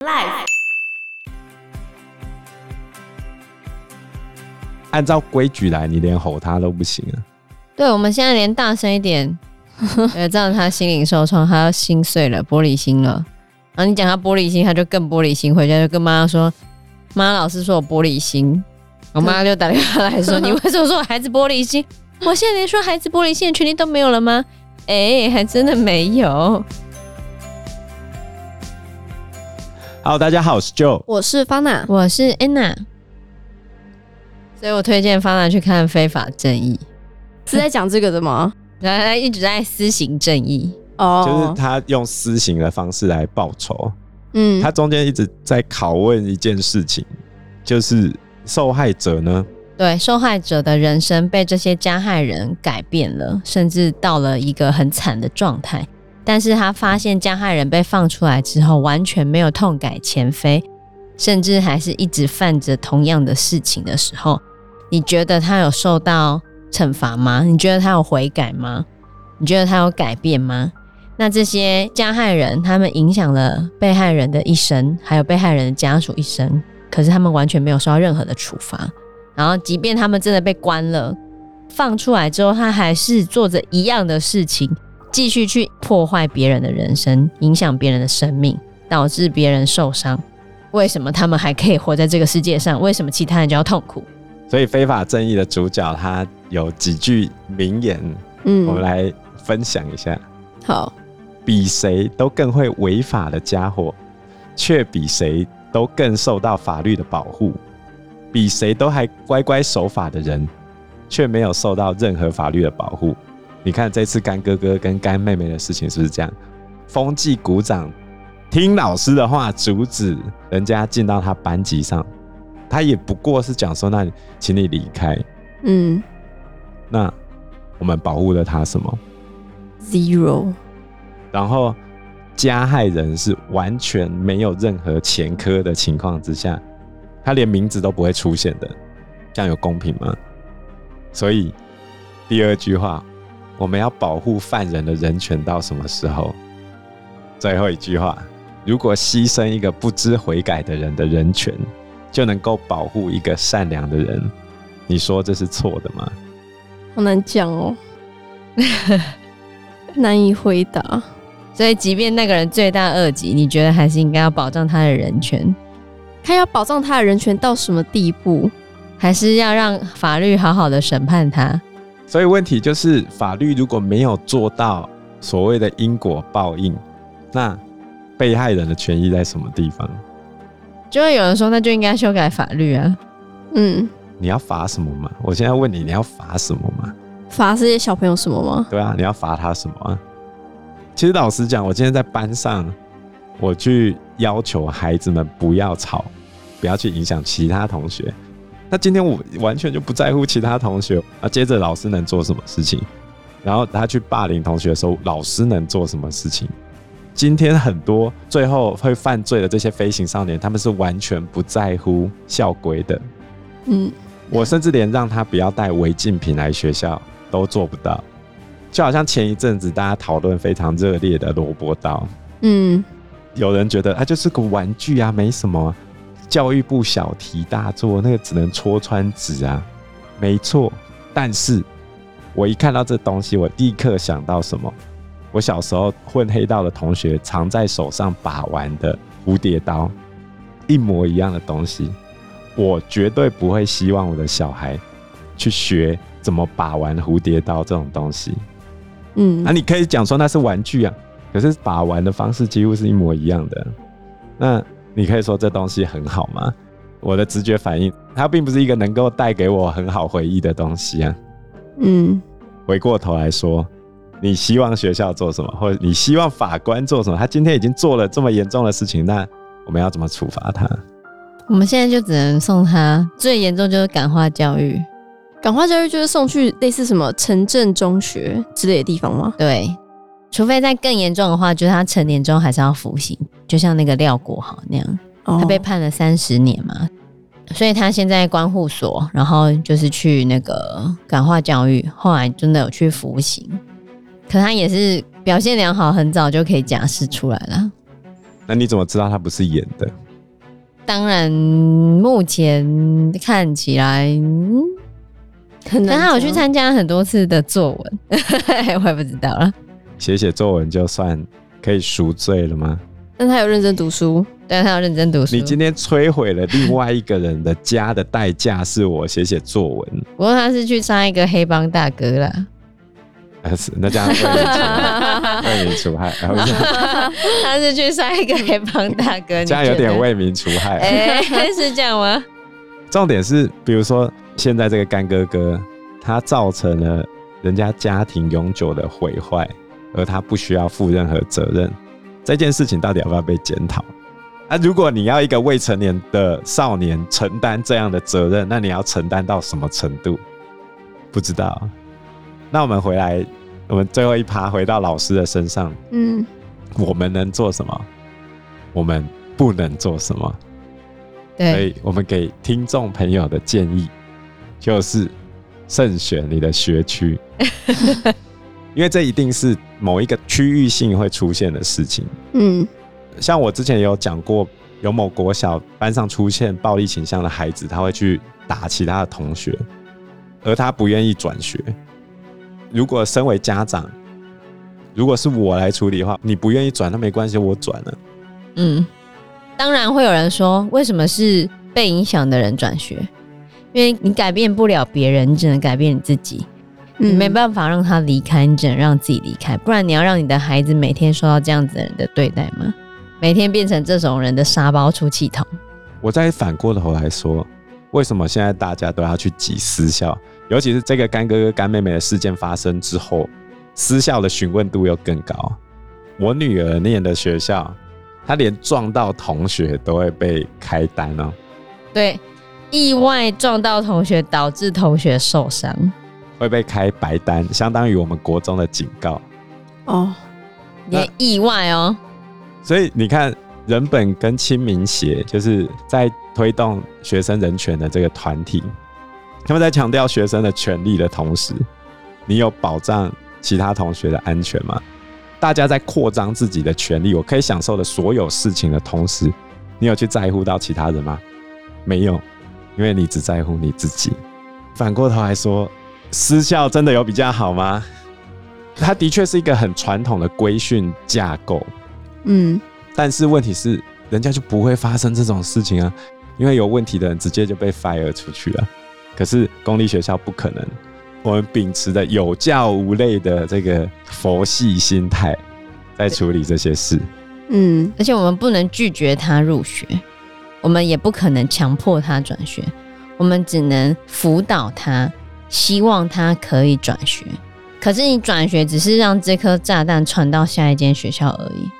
Life。按照规矩来，你连吼他都不行啊。对，我们现在连大声一点，呃，这样他心灵受创，他要心碎了，玻璃心了。然后你讲他玻璃心，他就更玻璃心，回家就跟妈妈说：“妈，老师说我玻璃心。”我妈就打电话来说：“ 你为什么说我孩子玻璃心？我现在连说孩子玻璃心的权利都没有了吗？”哎、欸，还真的没有。好，大家好，我是 Joe，我是 Fana，我是 Anna。所以我推荐 Fana 去看《非法正义》，是在讲这个的吗？他一直在私刑正义。哦，就是他用私刑的方式来报仇。嗯，他中间一直在拷问一件事情，就是受害者呢，对，受害者的人生被这些加害人改变了，甚至到了一个很惨的状态。但是他发现加害人被放出来之后，完全没有痛改前非，甚至还是一直犯着同样的事情的时候，你觉得他有受到惩罚吗？你觉得他有悔改吗？你觉得他有改变吗？那这些加害人，他们影响了被害人的一生，还有被害人的家属一生，可是他们完全没有受到任何的处罚。然后，即便他们真的被关了，放出来之后，他还是做着一样的事情，继续去破坏别人的人生，影响别人的生命，导致别人受伤。为什么他们还可以活在这个世界上？为什么其他人就要痛苦？所以，非法正义的主角他有几句名言，嗯，我们来分享一下。好。比谁都更会违法的家伙，却比谁都更受到法律的保护；比谁都还乖乖守法的人，却没有受到任何法律的保护。你看这次干哥哥跟干妹妹的事情是不是这样？风纪鼓掌听老师的话，阻止人家进到他班级上，他也不过是讲说：“那请你离开。”嗯，那我们保护了他什么？Zero。然后加害人是完全没有任何前科的情况之下，他连名字都不会出现的，这样有公平吗？所以第二句话，我们要保护犯人的人权到什么时候？最后一句话，如果牺牲一个不知悔改的人的人权，就能够保护一个善良的人，你说这是错的吗？好难讲哦，难以回答。所以，即便那个人罪大恶极，你觉得还是应该要保障他的人权？看要保障他的人权到什么地步？还是要让法律好好的审判他？所以问题就是，法律如果没有做到所谓的因果报应，那被害人的权益在什么地方？就会有人说，那就应该修改法律啊。嗯，你要罚什么吗？我现在问你，你要罚什么吗？罚这些小朋友什么吗？对啊，你要罚他什么啊？其实老实讲，我今天在班上，我去要求孩子们不要吵，不要去影响其他同学。那今天我完全就不在乎其他同学啊。接着老师能做什么事情？然后他去霸凌同学的时候，老师能做什么事情？今天很多最后会犯罪的这些飞行少年，他们是完全不在乎校规的。嗯，我甚至连让他不要带违禁品来学校都做不到。就好像前一阵子大家讨论非常热烈的萝卜刀，嗯，有人觉得它就是个玩具啊，没什么。教育部小题大做，那个只能戳穿纸啊，没错。但是我一看到这东西，我立刻想到什么？我小时候混黑道的同学常在手上把玩的蝴蝶刀，一模一样的东西。我绝对不会希望我的小孩去学怎么把玩蝴蝶刀这种东西。嗯，啊，你可以讲说那是玩具啊，可是把玩的方式几乎是一模一样的。那你可以说这东西很好吗？我的直觉反应，它并不是一个能够带给我很好回忆的东西啊。嗯，回过头来说，你希望学校做什么，或者你希望法官做什么？他今天已经做了这么严重的事情，那我们要怎么处罚他？我们现在就只能送他，最严重就是感化教育。感化教育就是送去类似什么城镇中学之类的地方吗？对，除非在更严重的话，就是他成年之后还是要服刑，就像那个廖国豪那样，哦、他被判了三十年嘛，所以他现在关护所，然后就是去那个感化教育，后来真的有去服刑，可他也是表现良好，很早就可以假释出来了。那你怎么知道他不是演的？当然，目前看起来，嗯、但他有去参加很多次的作文，我也不知道了。写写作文就算可以赎罪了吗？但他有认真读书，对，他有认真读书。你今天摧毁了另外一个人的家的代价是我写写作文。不过他是去杀一个黑帮大哥啦。是，那这样为民除害，为民除害。他是去杀一个黑帮大哥，这样有点为民除害。哎、欸，是这样吗？重点是，比如说现在这个干哥哥，他造成了人家家庭永久的毁坏，而他不需要负任何责任。这件事情到底要不要被检讨？啊，如果你要一个未成年的少年承担这样的责任，那你要承担到什么程度？不知道。那我们回来，我们最后一趴回到老师的身上。嗯，我们能做什么？我们不能做什么？对，所以我们给听众朋友的建议就是慎选你的学区。因为这一定是某一个区域性会出现的事情。嗯，像我之前有讲过，有某国小班上出现暴力倾向的孩子，他会去打其他的同学，而他不愿意转学。如果身为家长，如果是我来处理的话，你不愿意转，那没关系，我转了。嗯，当然会有人说，为什么是被影响的人转学？因为你改变不了别人，你只能改变你自己。你没办法让他离开，你只能让自己离开。不然你要让你的孩子每天受到这样子的人的对待吗？每天变成这种人的沙包出气筒。我再反过头来说，为什么现在大家都要去挤私校？尤其是这个干哥哥干妹妹的事件发生之后，私校的询问度又更高。我女儿念的学校，她连撞到同学都会被开单哦。对，意外撞到同学导致同学受伤。会被开白单，相当于我们国中的警告哦，连意外哦。所以你看，人本跟亲民协就是在推动学生人权的这个团体，他们在强调学生的权利的同时，你有保障其他同学的安全吗？大家在扩张自己的权利，我可以享受的所有事情的同时，你有去在乎到其他人吗？没有，因为你只在乎你自己。反过头来说。私校真的有比较好吗？它的确是一个很传统的规训架构，嗯，但是问题是，人家就不会发生这种事情啊，因为有问题的人直接就被 fire 出去了。可是公立学校不可能，我们秉持着有教无类的这个佛系心态在处理这些事，嗯，而且我们不能拒绝他入学，我们也不可能强迫他转学，我们只能辅导他。希望他可以转学，可是你转学只是让这颗炸弹传到下一间学校而已。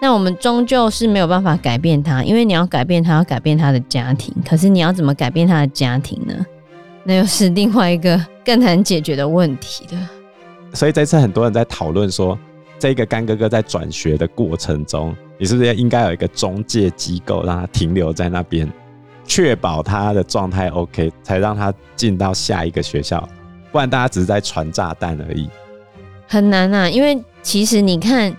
那我们终究是没有办法改变他，因为你要改变他，要改变他的家庭。可是你要怎么改变他的家庭呢？那又是另外一个更难解决的问题了。所以这次很多人在讨论说，这个干哥哥在转学的过程中，你是不是应该有一个中介机构，让他停留在那边？确保他的状态 OK，才让他进到下一个学校，不然大家只是在传炸弹而已。很难啊，因为其实你看，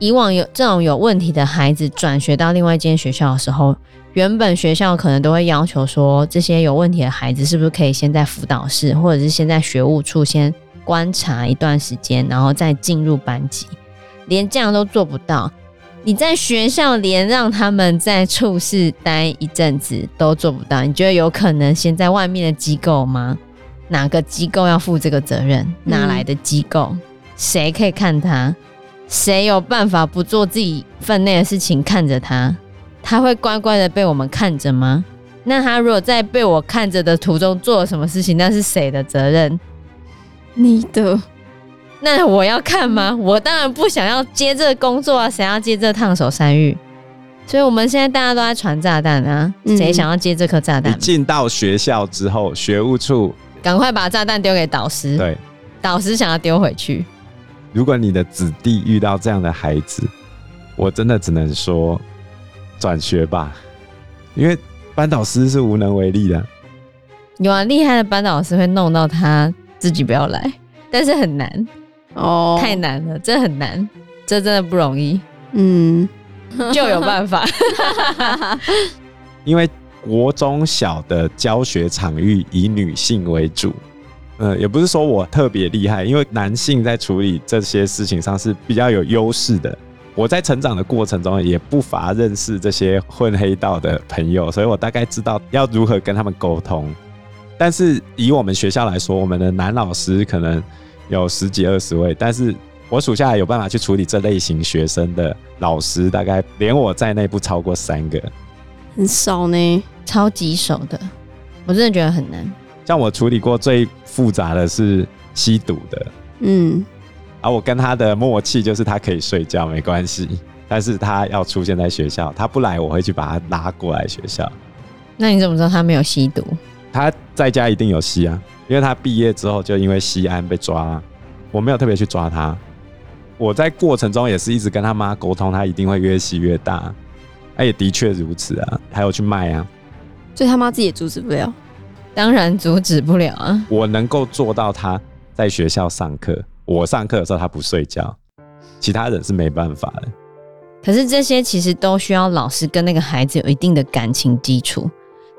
以往有这种有问题的孩子转学到另外一间学校的时候，原本学校可能都会要求说，这些有问题的孩子是不是可以先在辅导室，或者是先在学务处先观察一段时间，然后再进入班级，连这样都做不到。你在学校连让他们在处室待一阵子都做不到，你觉得有可能先在外面的机构吗？哪个机构要负这个责任？哪来的机构？谁可以看他？谁有办法不做自己分内的事情看着他？他会乖乖的被我们看着吗？那他如果在被我看着的途中做了什么事情，那是谁的责任？你的。那我要看吗？我当然不想要接这个工作啊！谁要接这烫手山芋？所以我们现在大家都在传炸弹啊！谁想要接这颗炸弹？你进到学校之后，学务处赶快把炸弹丢给导师。对，导师想要丢回去。如果你的子弟遇到这样的孩子，我真的只能说转学吧，因为班导师是无能为力的。有啊，厉害的班导师会弄到他自己不要来，但是很难。哦，太难了，这很难，这真的不容易。嗯，就有办法。因为国中小的教学场域以女性为主，呃，也不是说我特别厉害，因为男性在处理这些事情上是比较有优势的。我在成长的过程中也不乏认识这些混黑道的朋友，所以我大概知道要如何跟他们沟通。但是以我们学校来说，我们的男老师可能有十几二十位，但是我属下有办法去处理这类型学生的老师，大概连我在内不超过三个，很少呢，超级少的，我真的觉得很难。像我处理过最复杂的是吸毒的，嗯。而、啊、我跟他的默契就是，他可以睡觉没关系，但是他要出现在学校，他不来，我会去把他拉过来学校。那你怎么知道他没有吸毒？他在家一定有吸啊，因为他毕业之后就因为吸安被抓了。我没有特别去抓他，我在过程中也是一直跟他妈沟通，他一定会越吸越大。他也的确如此啊，还有去卖啊，所以他妈自己也阻止不了。当然阻止不了啊，我能够做到他在学校上课。我上课的时候他不睡觉，其他人是没办法的。可是这些其实都需要老师跟那个孩子有一定的感情基础，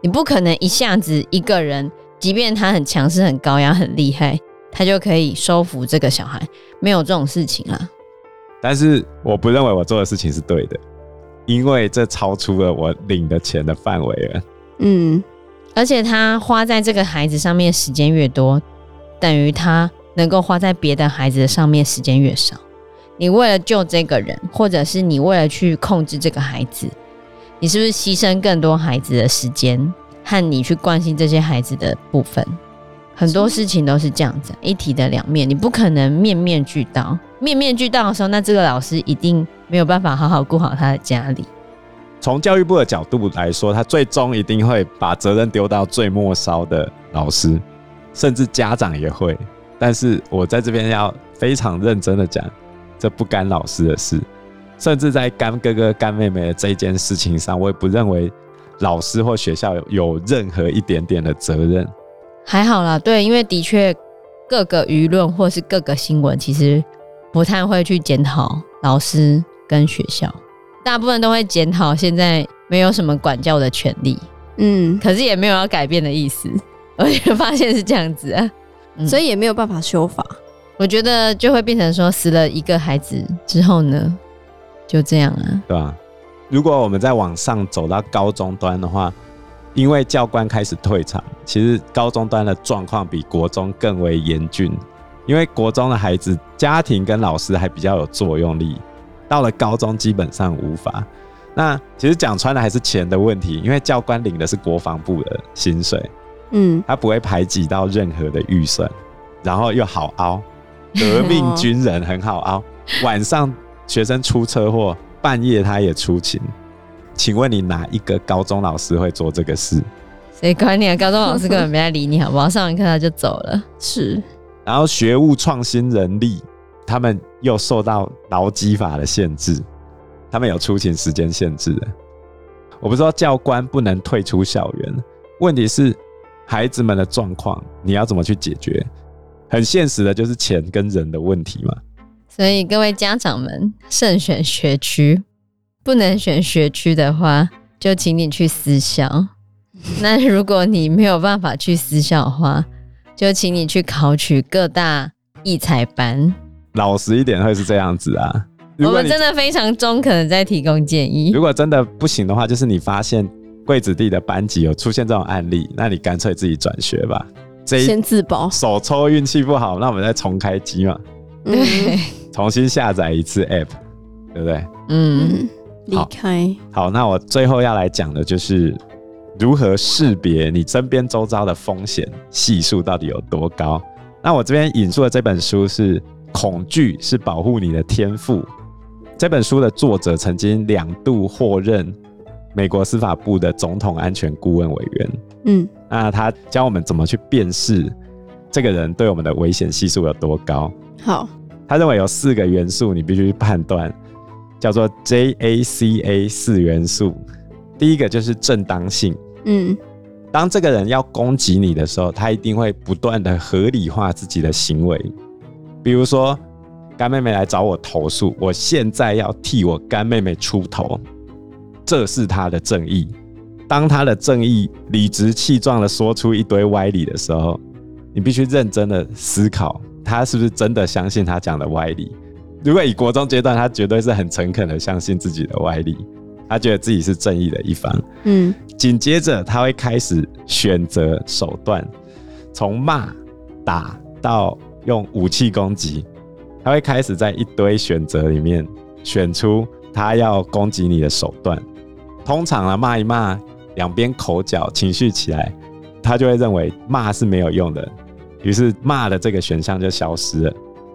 你不可能一下子一个人，即便他很强势、很高压、很厉害，他就可以收服这个小孩，没有这种事情啦。但是我不认为我做的事情是对的，因为这超出了我领的钱的范围了。嗯，而且他花在这个孩子上面时间越多，等于他。能够花在别的孩子的上面时间越少，你为了救这个人，或者是你为了去控制这个孩子，你是不是牺牲更多孩子的时间和你去关心这些孩子的部分？很多事情都是这样子，一体的两面，你不可能面面俱到。面面俱到的时候，那这个老师一定没有办法好好顾好他的家里。从教育部的角度来说，他最终一定会把责任丢到最末梢的老师，甚至家长也会。但是我在这边要非常认真的讲，这不干老师的事，甚至在干哥哥干妹妹的这一件事情上，我也不认为老师或学校有有任何一点点的责任。还好啦，对，因为的确各个舆论或是各个新闻，其实不太会去检讨老师跟学校，大部分都会检讨现在没有什么管教的权利，嗯，可是也没有要改变的意思，而且发现是这样子啊。嗯、所以也没有办法修法，我觉得就会变成说，死了一个孩子之后呢，就这样啊，对吧？如果我们再往上走到高中端的话，因为教官开始退场，其实高中端的状况比国中更为严峻，因为国中的孩子家庭跟老师还比较有作用力，到了高中基本上无法。那其实讲穿了还是钱的问题，因为教官领的是国防部的薪水。嗯，他不会排挤到任何的预算，然后又好凹，革命军人很好凹。晚上学生出车祸，半夜他也出勤。请问你哪一个高中老师会做这个事？谁管你啊？高中老师根本没在理你，好不好？上完课他就走了。是，然后学务创新人力，他们又受到劳基法的限制，他们有出勤时间限制的。我不知道教官不能退出校园，问题是。孩子们的状况，你要怎么去解决？很现实的，就是钱跟人的问题嘛。所以各位家长们，慎选学区。不能选学区的话，就请你去私校。那如果你没有办法去私校的话，就请你去考取各大艺才班。老实一点，会是这样子啊。我们真的非常中肯的在提供建议。如果真的不行的话，就是你发现。贵子弟的班级有出现这种案例，那你干脆自己转学吧。这一先自保，手抽运气不好，那我们再重开机嘛。对，重新下载一次 App，对不对？嗯，离开。好，那我最后要来讲的就是如何识别你身边周遭的风险系数到底有多高。那我这边引述的这本书是《恐惧是保护你的天赋》，这本书的作者曾经两度获任。美国司法部的总统安全顾问委员，嗯，那他教我们怎么去辨识这个人对我们的危险系数有多高。好，他认为有四个元素你必须去判断，叫做 JACA 四元素。第一个就是正当性，嗯，当这个人要攻击你的时候，他一定会不断的合理化自己的行为。比如说，干妹妹来找我投诉，我现在要替我干妹妹出头，这是他的正义。当他的正义理直气壮的说出一堆歪理的时候，你必须认真的思考，他是不是真的相信他讲的歪理？如果以国中阶段，他绝对是很诚恳的相信自己的歪理，他觉得自己是正义的一方。嗯，紧接着他会开始选择手段，从骂、打到用武器攻击，他会开始在一堆选择里面选出他要攻击你的手段。通常啊，骂一骂。两边口角情绪起来，他就会认为骂是没有用的，于是骂的这个选项就消失了。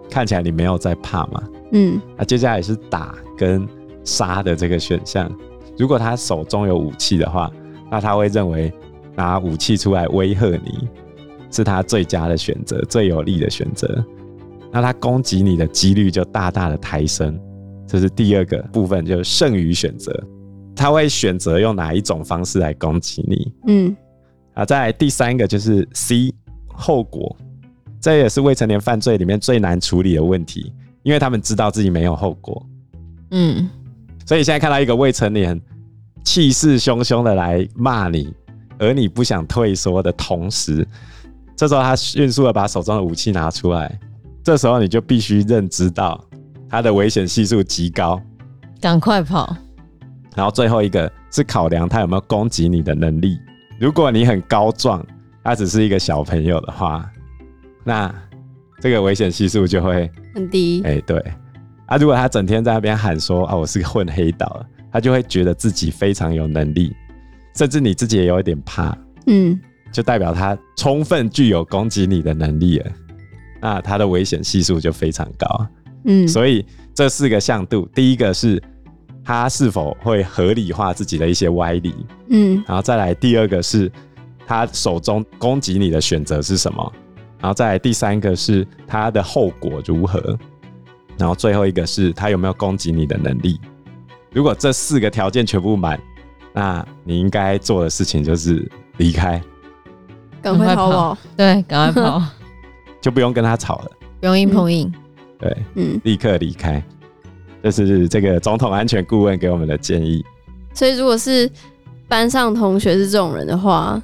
看起来你没有在怕嘛？嗯，那接下来是打跟杀的这个选项。如果他手中有武器的话，那他会认为拿武器出来威吓你是他最佳的选择，最有利的选择。那他攻击你的几率就大大的抬升。这是第二个部分，就是剩余选择。他会选择用哪一种方式来攻击你？嗯，啊，再来第三个就是 C 后果，这也是未成年犯罪里面最难处理的问题，因为他们知道自己没有后果。嗯，所以现在看到一个未成年气势汹汹的来骂你，而你不想退缩的同时，这时候他迅速的把手中的武器拿出来，这时候你就必须认知到他的危险系数极高，赶快跑。然后最后一个是考量他有没有攻击你的能力。如果你很高壮，他只是一个小朋友的话，那这个危险系数就会很低。哎，对。啊，如果他整天在那边喊说啊，我是个混黑道，他就会觉得自己非常有能力，甚至你自己也有一点怕。嗯，就代表他充分具有攻击你的能力了。那他的危险系数就非常高。嗯，所以这四个向度，第一个是。他是否会合理化自己的一些歪理？嗯，然后再来第二个是，他手中攻击你的选择是什么？然后再来第三个是他的后果如何？然后最后一个是他有没有攻击你的能力？如果这四个条件全部满，那你应该做的事情就是离开，赶快逃跑。对，赶快跑，就不用跟他吵了，不用硬碰硬。对，嗯，立刻离开。这是这个总统安全顾问给我们的建议。所以，如果是班上同学是这种人的话，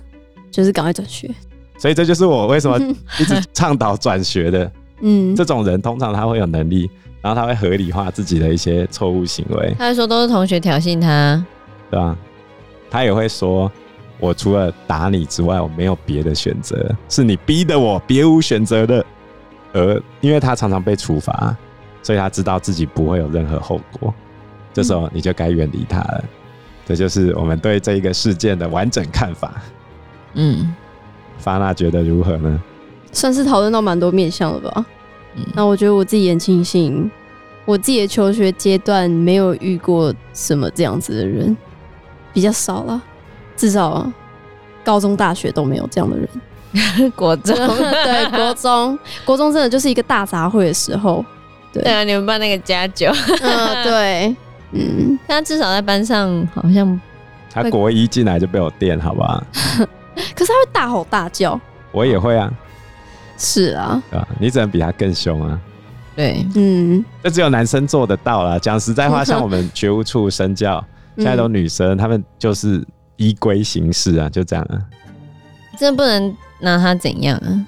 就是赶快转学。所以，这就是我为什么 一直倡导转学的。嗯，这种人通常他会有能力，然后他会合理化自己的一些错误行为。他会说都是同学挑衅他，对吧？他也会说，我除了打你之外，我没有别的选择，是你逼的我，别无选择的。而因为他常常被处罚。所以他知道自己不会有任何后果，这时候你就该远离他了。嗯。这就是我们对这一个事件的完整看法。嗯，法娜觉得如何呢？算是讨论到蛮多面向了吧。嗯。那我觉得我自己也庆幸，我自己的求学阶段没有遇过什么这样子的人，比较少了，至少高中、大学都没有这样的人。国中 对国中，国中真的就是一个大杂烩的时候。对，对啊，你们班那个加九，嗯，对，嗯，他至少在班上好像，他国一进来就被我电，好不好？可是他会大吼大叫，我也会啊，是啊，啊？你只能比他更凶啊，对，嗯，这只有男生做得到啦。讲实在话，像我们学务处身教，现在都女生，他们就是依规行事啊，就这样啊，真的不能拿他怎样啊，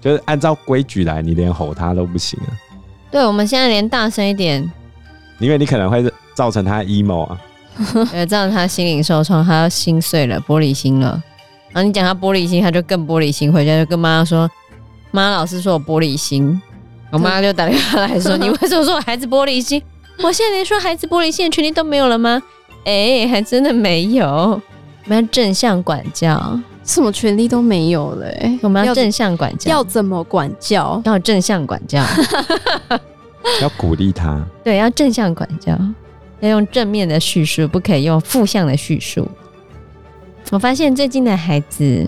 就是按照规矩来，你连吼他都不行啊。对，我们现在连大声一点，因为你可能会造成他 emo 啊，呃，造成他心灵受创，他要心碎了，玻璃心了。然后你讲他玻璃心，他就更玻璃心，回家就跟妈妈说：“妈，老师说我玻璃心。”我妈就打电话来说：“你为什么说我孩子玻璃心？我现在连说孩子玻璃心的权利都没有了吗？”哎，还真的没有。我们要正向管教。什么权利都没有了，欸，我们要正向管教，要怎么管教？要正向管教，要鼓励他。对，要正向管教，要用正面的叙述，不可以用负向的叙述。我发现最近的孩子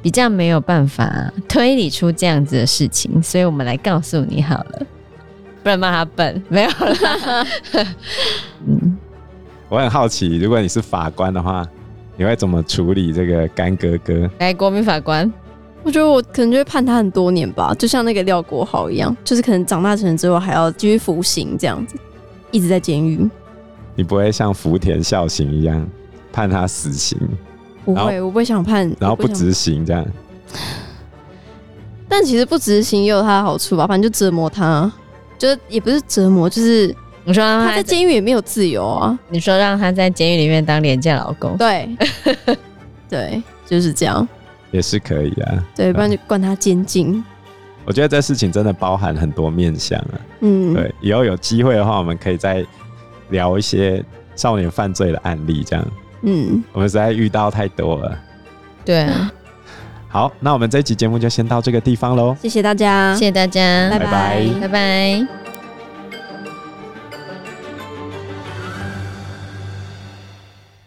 比较没有办法推理出这样子的事情，所以我们来告诉你好了，不然骂他笨，没有啦。嗯，我很好奇，如果你是法官的话。你会怎么处理这个干哥哥？哎，国民法官，我觉得我可能就会判他很多年吧，就像那个廖国豪一样，就是可能长大成人之后还要继续服刑这样子，一直在监狱。你不会像福田孝行一样判他死刑？不会，我不会想判，然后不执行这样。但其实不执行也有他的好处吧，反正就折磨他，就是也不是折磨，就是你说他在监狱也没有自由啊。你说让他在监狱里面当廉价劳工，对，对，就是这样。也是可以啊，对，不然就关他监禁。我觉得这事情真的包含很多面向啊。嗯，对，以后有机会的话，我们可以再聊一些少年犯罪的案例，这样。嗯，我们实在遇到太多了。对啊，好，那我们这一集节目就先到这个地方喽。谢谢大家，谢谢大家，拜拜，拜拜。拜拜。